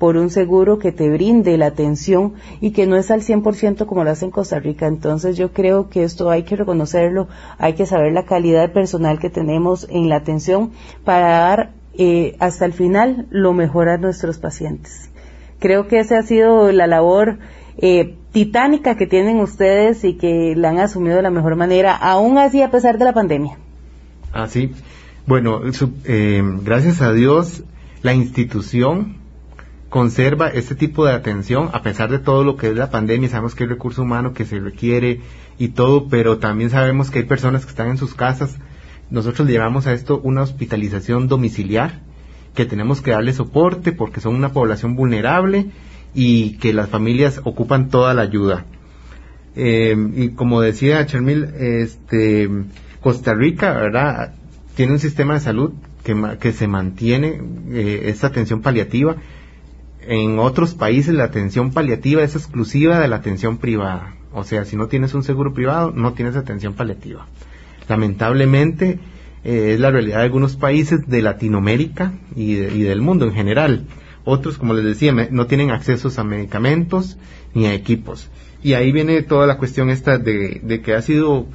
por un seguro que te brinde la atención y que no es al 100% como lo hace en Costa Rica. Entonces yo creo que esto hay que reconocerlo, hay que saber la calidad personal que tenemos en la atención para dar eh, hasta el final lo mejor a nuestros pacientes. Creo que esa ha sido la labor eh, titánica que tienen ustedes y que la han asumido de la mejor manera, aún así a pesar de la pandemia. Así, ah, bueno, eh, gracias a Dios, la institución conserva este tipo de atención a pesar de todo lo que es la pandemia, sabemos que hay recurso humano que se requiere y todo, pero también sabemos que hay personas que están en sus casas. Nosotros le llamamos a esto una hospitalización domiciliar, que tenemos que darle soporte porque son una población vulnerable y que las familias ocupan toda la ayuda. Eh, y como decía Chermil, este, Costa Rica, ¿verdad? Tiene un sistema de salud que, que se mantiene eh, esta atención paliativa en otros países la atención paliativa es exclusiva de la atención privada. O sea, si no tienes un seguro privado, no tienes atención paliativa. Lamentablemente, eh, es la realidad de algunos países de Latinoamérica y, del mundo en general. Otros, como les decía, no tienen acceso a medicamentos ni a equipos. Y ahí viene toda la cuestión esta de que ha sido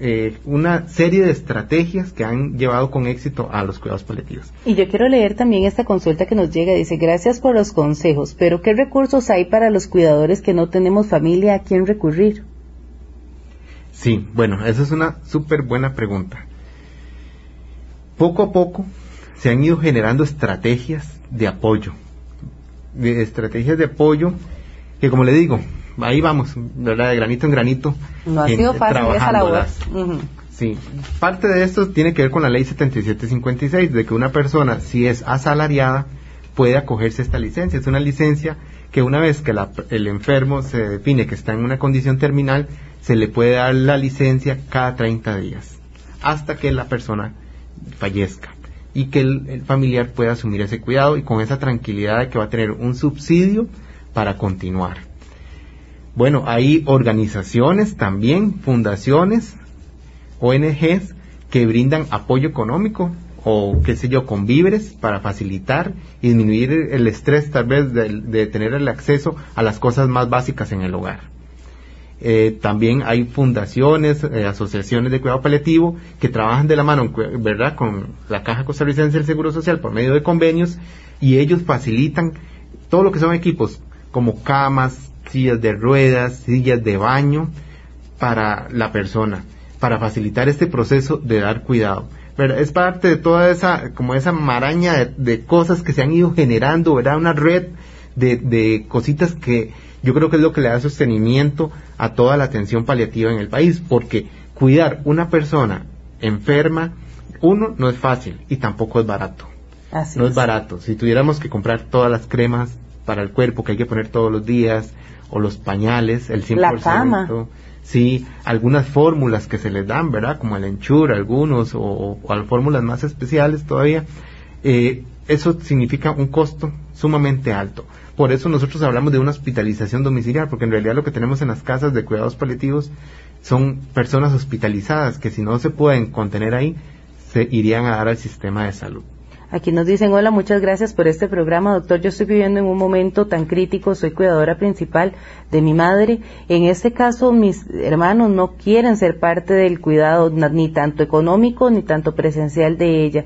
eh, una serie de estrategias que han llevado con éxito a los cuidados paliativos. Y yo quiero leer también esta consulta que nos llega. Dice, gracias por los consejos, pero ¿qué recursos hay para los cuidadores que no tenemos familia a quien recurrir? Sí, bueno, esa es una súper buena pregunta. Poco a poco se han ido generando estrategias de apoyo, de estrategias de apoyo que como le digo, ahí vamos, ¿verdad? De granito en granito. No ha sido fácil esa labor. Sí, parte de esto tiene que ver con la ley 7756, de que una persona, si es asalariada, puede acogerse a esta licencia. Es una licencia que una vez que el enfermo se define que está en una condición terminal, se le puede dar la licencia cada 30 días, hasta que la persona fallezca y que el familiar pueda asumir ese cuidado y con esa tranquilidad de que va a tener un subsidio para continuar. Bueno, hay organizaciones también, fundaciones, ONGs que brindan apoyo económico o qué sé yo, con víveres para facilitar y disminuir el estrés tal vez de, tener el acceso a las cosas más básicas en el hogar. Eh, también hay fundaciones, eh, asociaciones de cuidado paliativo que trabajan de la mano, ¿verdad?, con la Caja Costarricense del Seguro Social por medio de convenios y ellos facilitan todo lo que son equipos como camas, sillas de ruedas, sillas de baño para la persona, para facilitar este proceso de dar cuidado. Pero es parte de toda esa, como esa maraña de, cosas que se han ido generando, ¿verdad? Una red de, de cositas que yo creo que es lo que le da sostenimiento a toda la atención paliativa en el país, porque cuidar una persona enferma, uno, no es fácil y tampoco es barato. no es. barato. Si tuviéramos que comprar todas las cremas para el cuerpo que hay que poner todos los días, o los pañales, el 100%. La cama. Sí, algunas fórmulas que se les dan, ¿verdad? Como el enchur, algunos, o, o, fórmulas más especiales todavía. Eh, eso significa un costo sumamente alto. Por eso nosotros hablamos de una hospitalización domiciliar, porque en realidad lo que tenemos en las casas de cuidados paliativos son personas hospitalizadas que si no se pueden contener ahí, se irían a dar al sistema de salud. Aquí nos dicen, hola, muchas gracias por este programa, doctor. Yo estoy viviendo en un momento tan crítico, soy cuidadora principal de mi madre. En este caso, mis hermanos no quieren ser parte del cuidado, ni tanto económico ni tanto presencial de ella.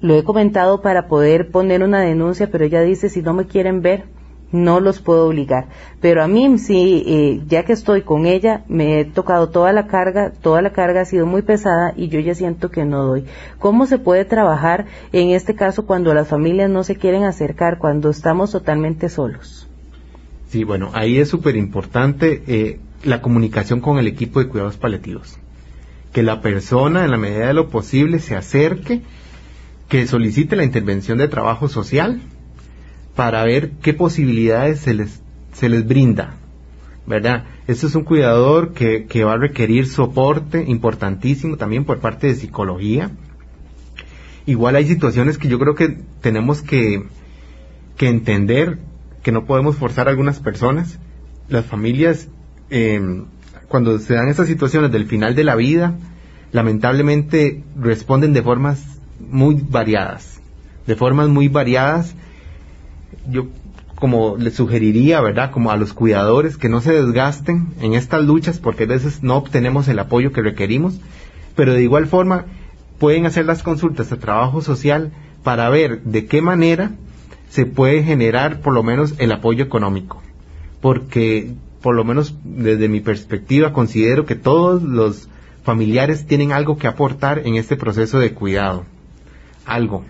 Lo he comentado para poder poner una denuncia, pero ella dice, si no me quieren ver, no los puedo obligar. Pero a mí sí, eh, ya que estoy con ella, me he tocado toda la carga, toda la carga ha sido muy pesada y yo ya siento que no doy. ¿Cómo se puede trabajar en este caso cuando las familias no se quieren acercar, cuando estamos totalmente solos? Sí, bueno, ahí es súper importante eh, la comunicación con el equipo de cuidados paliativos. Que la persona, en la medida de lo posible, se acerque, que solicite la intervención de trabajo social, para ver qué posibilidades se les, se les brinda, ¿verdad? Este es un cuidador que, que va a requerir soporte importantísimo también por parte de psicología. Igual hay situaciones que yo creo que tenemos que, que entender que no podemos forzar a algunas personas. Las familias, em, cuando se dan esas situaciones del final de la vida, lamentablemente responden de formas muy variadas, de formas muy variadas yo como les sugeriría, ¿verdad? Como a los cuidadores que no se desgasten en estas luchas porque a veces no obtenemos el apoyo que requerimos, pero de igual forma pueden hacer las consultas a trabajo social para ver de qué manera se puede generar por lo menos el apoyo económico. Porque por lo menos desde mi perspectiva considero que todos los familiares tienen algo que aportar en este proceso de cuidado. Algo,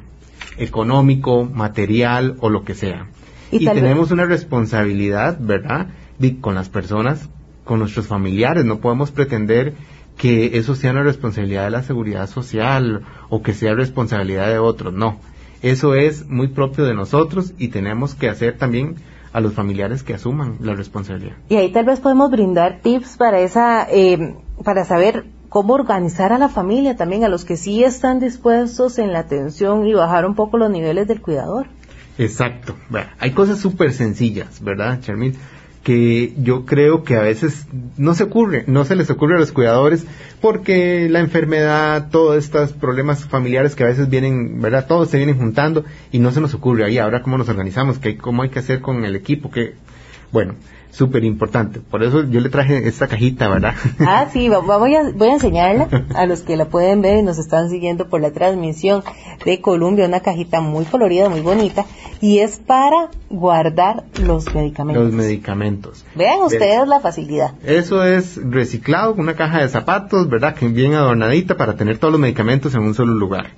económico, material o lo que sea. Y, tenemos una responsabilidad, ¿verdad?, con las personas, con nuestros familiares. No podemos pretender que eso sea una responsabilidad de la seguridad social o que sea responsabilidad de otros. No, eso es muy propio de nosotros y tenemos que hacer también a los familiares que asuman la responsabilidad. Y ahí tal vez podemos brindar tips para esa, eh, para saber cómo organizar a la familia también, a los que sí están dispuestos en la atención y bajar un poco los niveles del cuidador. Exacto. hay cosas súper sencillas, ¿verdad, Charmin? Que yo creo que a veces no se ocurre, no se les ocurre a los cuidadores porque la enfermedad, todos estos problemas familiares que a veces vienen, ¿verdad? Todos se vienen juntando y no se nos ocurre ahí ahora cómo nos organizamos, ¿Qué, cómo hay que hacer con el equipo, que, bueno, súper importante. Por eso yo le traje esta cajita, ¿verdad? Ah, sí, voy a, voy a enseñarla a los que la pueden ver y nos están siguiendo por la transmisión de Colombia, una cajita muy colorida, muy bonita, y es para guardar los medicamentos. Los medicamentos. Vean ustedes la facilidad. Eso es reciclado, una caja de zapatos, ¿verdad? Que bien adornadita para tener todos los medicamentos en un solo lugar.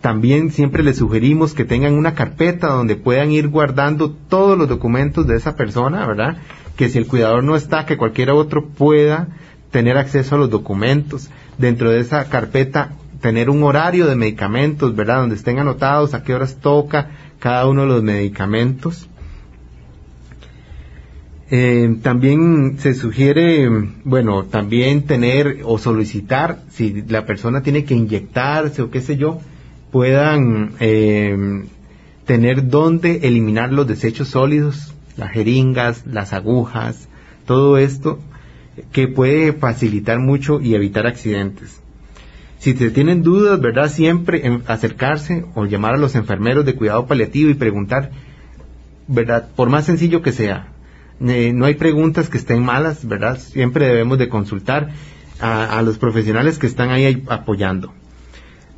También siempre les sugerimos que tengan una carpeta donde puedan ir guardando todos los documentos de esa persona, ¿verdad? que si el cuidador no está, que cualquier otro pueda tener acceso a los documentos. Dentro de esa carpeta, tener un horario de medicamentos, ¿verdad? Donde estén anotados a qué horas toca cada uno de los medicamentos. Eh, también se sugiere, bueno, también tener o solicitar, si la persona tiene que inyectarse o qué sé yo, puedan eh, tener dónde eliminar los desechos sólidos las jeringas, las agujas, todo esto que puede facilitar mucho y evitar accidentes. Si te tienen dudas, ¿verdad? Siempre acercarse o llamar a los enfermeros de cuidado paliativo y preguntar, ¿verdad? Por más sencillo que sea. No hay preguntas que estén malas, ¿verdad? Siempre debemos de consultar a los profesionales que están ahí apoyando.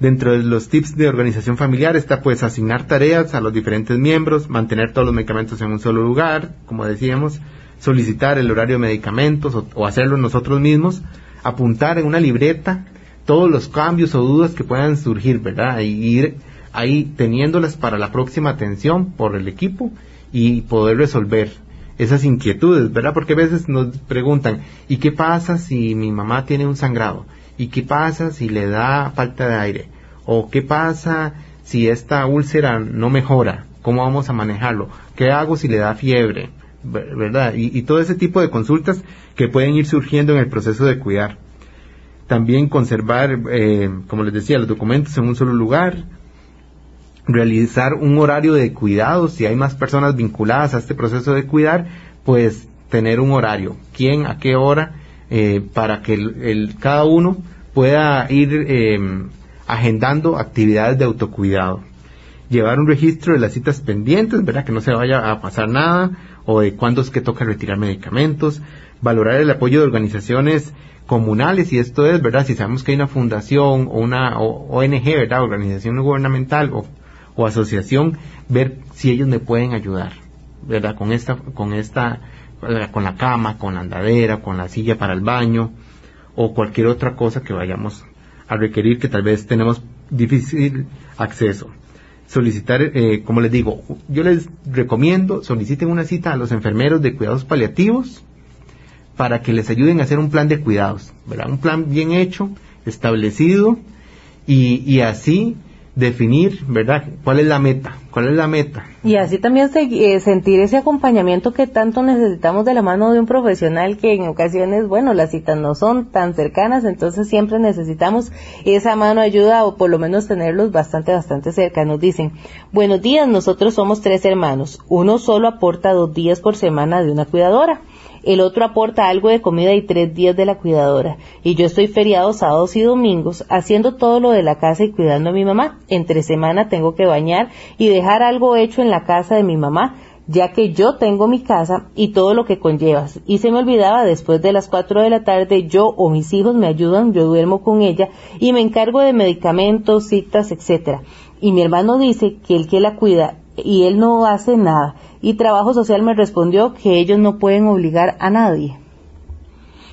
Dentro de los tips de organización familiar está pues asignar tareas a los diferentes miembros, mantener todos los medicamentos en un solo lugar, como decíamos, solicitar el horario de medicamentos o, hacerlo nosotros mismos, apuntar en una libreta todos los cambios o dudas que puedan surgir, ¿verdad? Y ir ahí teniéndolas para la próxima atención por el equipo y poder resolver esas inquietudes, ¿verdad? Porque a veces nos preguntan, ¿y qué pasa si mi mamá tiene un sangrado? ¿Y qué pasa si le da falta de aire? ¿O qué pasa si esta úlcera no mejora? ¿Cómo vamos a manejarlo? ¿Qué hago si le da fiebre? ¿Verdad? Y, todo ese tipo de consultas que pueden ir surgiendo en el proceso de cuidar. También conservar, eh, como les decía, los documentos en un solo lugar. realizar un horario de cuidados, si hay más personas vinculadas a este proceso de cuidar, pues tener un horario, quién, a qué hora, eh, para que el, cada uno pueda ir em, agendando actividades de autocuidado. Llevar un registro de las citas pendientes, ¿verdad? Que no se vaya a pasar nada, o de cuándo es que toca retirar medicamentos, valorar el apoyo de organizaciones comunales, y esto es, ¿verdad? Si sabemos que hay una fundación o una ONG, ¿verdad? Organización gubernamental o, o asociación, ver si ellos me pueden ayudar, ¿verdad? Con esta, con esta con la cama, con la andadera, con la silla para el baño o cualquier otra cosa que vayamos a requerir que tal vez tenemos difícil acceso. Solicitar, eh, como les digo, yo les recomiendo, soliciten una cita a los enfermeros de cuidados paliativos para que les ayuden a hacer un plan de cuidados, ¿verdad? Un plan bien hecho, establecido y, y así definir, ¿verdad? ¿Cuál es la meta? ¿Cuál es la meta? Y así también eh, sentir ese acompañamiento que tanto necesitamos de la mano de un profesional que en ocasiones, bueno, las citas no son tan cercanas, entonces siempre necesitamos esa mano ayuda o por lo menos tenerlos bastante, bastante cerca. Nos dicen, buenos días, nosotros somos tres hermanos, uno solo aporta dos días por semana de una cuidadora el otro aporta algo de comida y tres días de la cuidadora, y yo estoy feriados sábados y domingos haciendo todo lo de la casa y cuidando a mi mamá. Entre semana tengo que bañar y dejar algo hecho en la casa de mi mamá, ya que yo tengo mi casa y todo lo que conllevas. Y se me olvidaba, después de las cuatro de la tarde, yo o mis hijos me ayudan, yo duermo con ella y me encargo de medicamentos, citas, etcétera. Y mi hermano dice que el que la cuida y él no hace nada. Y Trabajo Social me respondió que ellos no pueden obligar a nadie.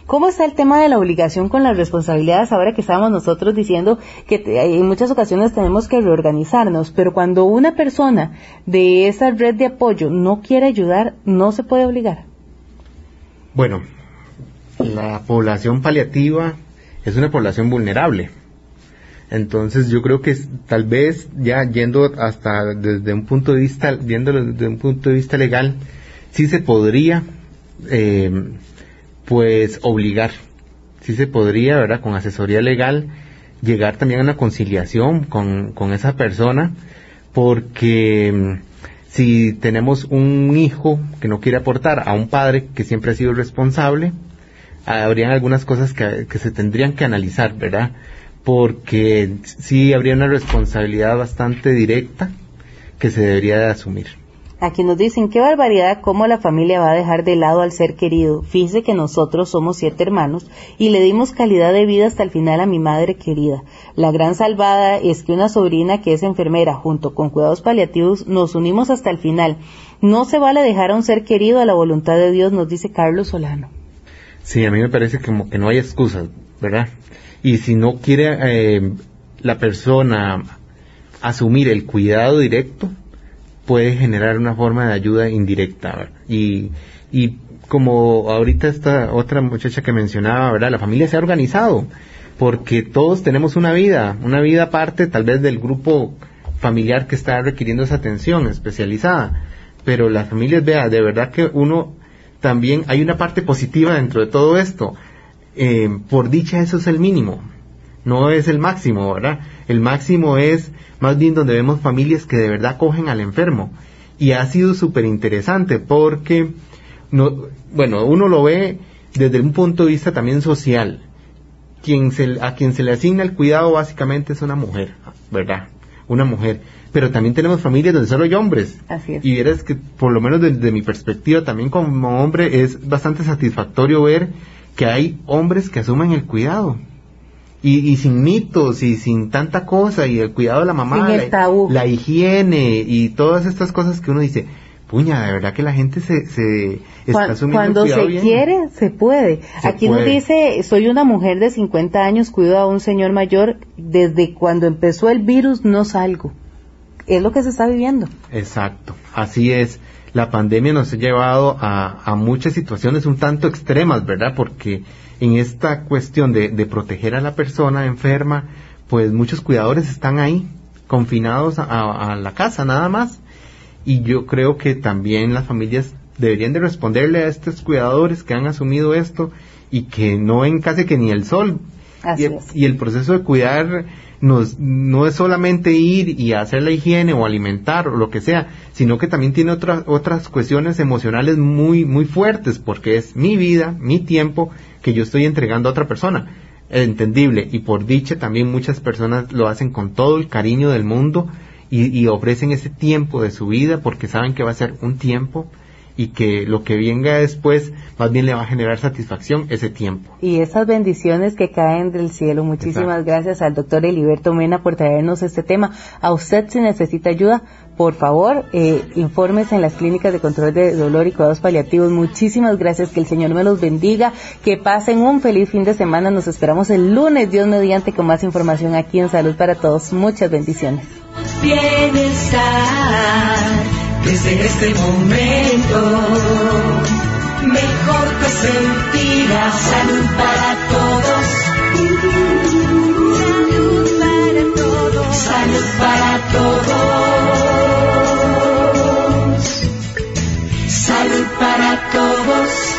¿Cómo está el tema de la obligación con las responsabilidades ahora que estábamos nosotros diciendo que en muchas ocasiones tenemos que reorganizarnos, pero cuando una persona de esa red de apoyo no quiere ayudar, no se puede obligar? Bueno, la población paliativa es una población vulnerable entonces yo creo que tal vez ya yendo hasta desde un punto de vista, viéndolo desde un punto de vista legal, sí se podría, eh, pues obligar, sí se podría, ¿verdad? Con asesoría legal llegar también a una conciliación con, con esa persona, porque mm, si tenemos un hijo que no quiere aportar a un padre que siempre ha sido responsable, habrían algunas cosas que, que se tendrían que analizar, ¿verdad? Porque sí habría una responsabilidad bastante directa que se debería de asumir. Aquí nos dicen, qué barbaridad cómo la familia va a dejar de lado al ser querido. Fíjese que nosotros somos siete hermanos y le dimos calidad de vida hasta el final a mi madre querida. La gran salvada es que una sobrina que es enfermera junto con cuidados paliativos nos unimos hasta el final. No se vale dejar a un ser querido a la voluntad de Dios, nos dice Carlos Solano. Sí, a mí me parece como que no hay excusas, ¿verdad? Y si no quiere eh, la persona asumir el cuidado directo, puede generar una forma de ayuda indirecta. Y, y como ahorita esta otra muchacha que mencionaba, ¿verdad? La familia se ha organizado porque todos tenemos una vida, una vida aparte tal vez del grupo familiar que está requiriendo esa atención especializada. Pero las familias, vea, de verdad que uno también hay una parte positiva dentro de todo esto. Eh, por dicha eso es el mínimo, no es el máximo, ¿verdad? El máximo es más bien donde vemos familias que de verdad cogen al enfermo. Y ha sido súper interesante porque, no, bueno, uno lo ve desde un punto de vista también social. Quien se, a quien se le asigna el cuidado básicamente es una mujer, ¿verdad? Una mujer. Pero también tenemos familias donde solo hay hombres. Así es. Y eres que, por lo menos desde mi perspectiva, también como hombre, es bastante satisfactorio ver que hay hombres que asumen el cuidado. Y, sin mitos y sin tanta cosa y el cuidado de la mamá, la, higiene y todas estas cosas que uno dice, puña, de verdad que la gente se, se está asumiendo Cuando se quiere, se puede. Aquí nos dice, soy una mujer de 50 años, cuido a un señor mayor, desde cuando empezó el virus no salgo. Es lo que se está viviendo. Exacto, así es la pandemia nos ha llevado a, muchas situaciones un tanto extremas, ¿verdad? Porque en esta cuestión de, proteger a la persona enferma, pues muchos cuidadores están ahí, confinados a, la casa nada más. Y yo creo que también las familias deberían de responderle a estos cuidadores que han asumido esto y que no en casi que ni el sol. y, y, el proceso de cuidar nos, no es solamente ir y hacer la higiene o alimentar o lo que sea, sino que también tiene otras, otras cuestiones emocionales muy, muy fuertes, porque es mi vida, mi tiempo que yo estoy entregando a otra persona. Entendible, y por dicha también muchas personas lo hacen con todo el cariño del mundo y, y ofrecen ese tiempo de su vida porque saben que va a ser un tiempo y que lo que venga después más bien le va a generar satisfacción ese tiempo. Y esas bendiciones que caen del cielo. Muchísimas gracias al doctor Eliberto Mena por traernos este tema. A usted si necesita ayuda, por favor, eh, infórmese en las clínicas de control de dolor y cuidados paliativos. Muchísimas gracias, que el Señor me los bendiga, que pasen un feliz fin de semana. Nos esperamos el lunes, Dios mediante, con más información aquí en Salud para Todos. Muchas bendiciones. Bienestar desde este momento, mejor te sentirás salud para todos. Salud para todos. Salud para todos. Salud para todos.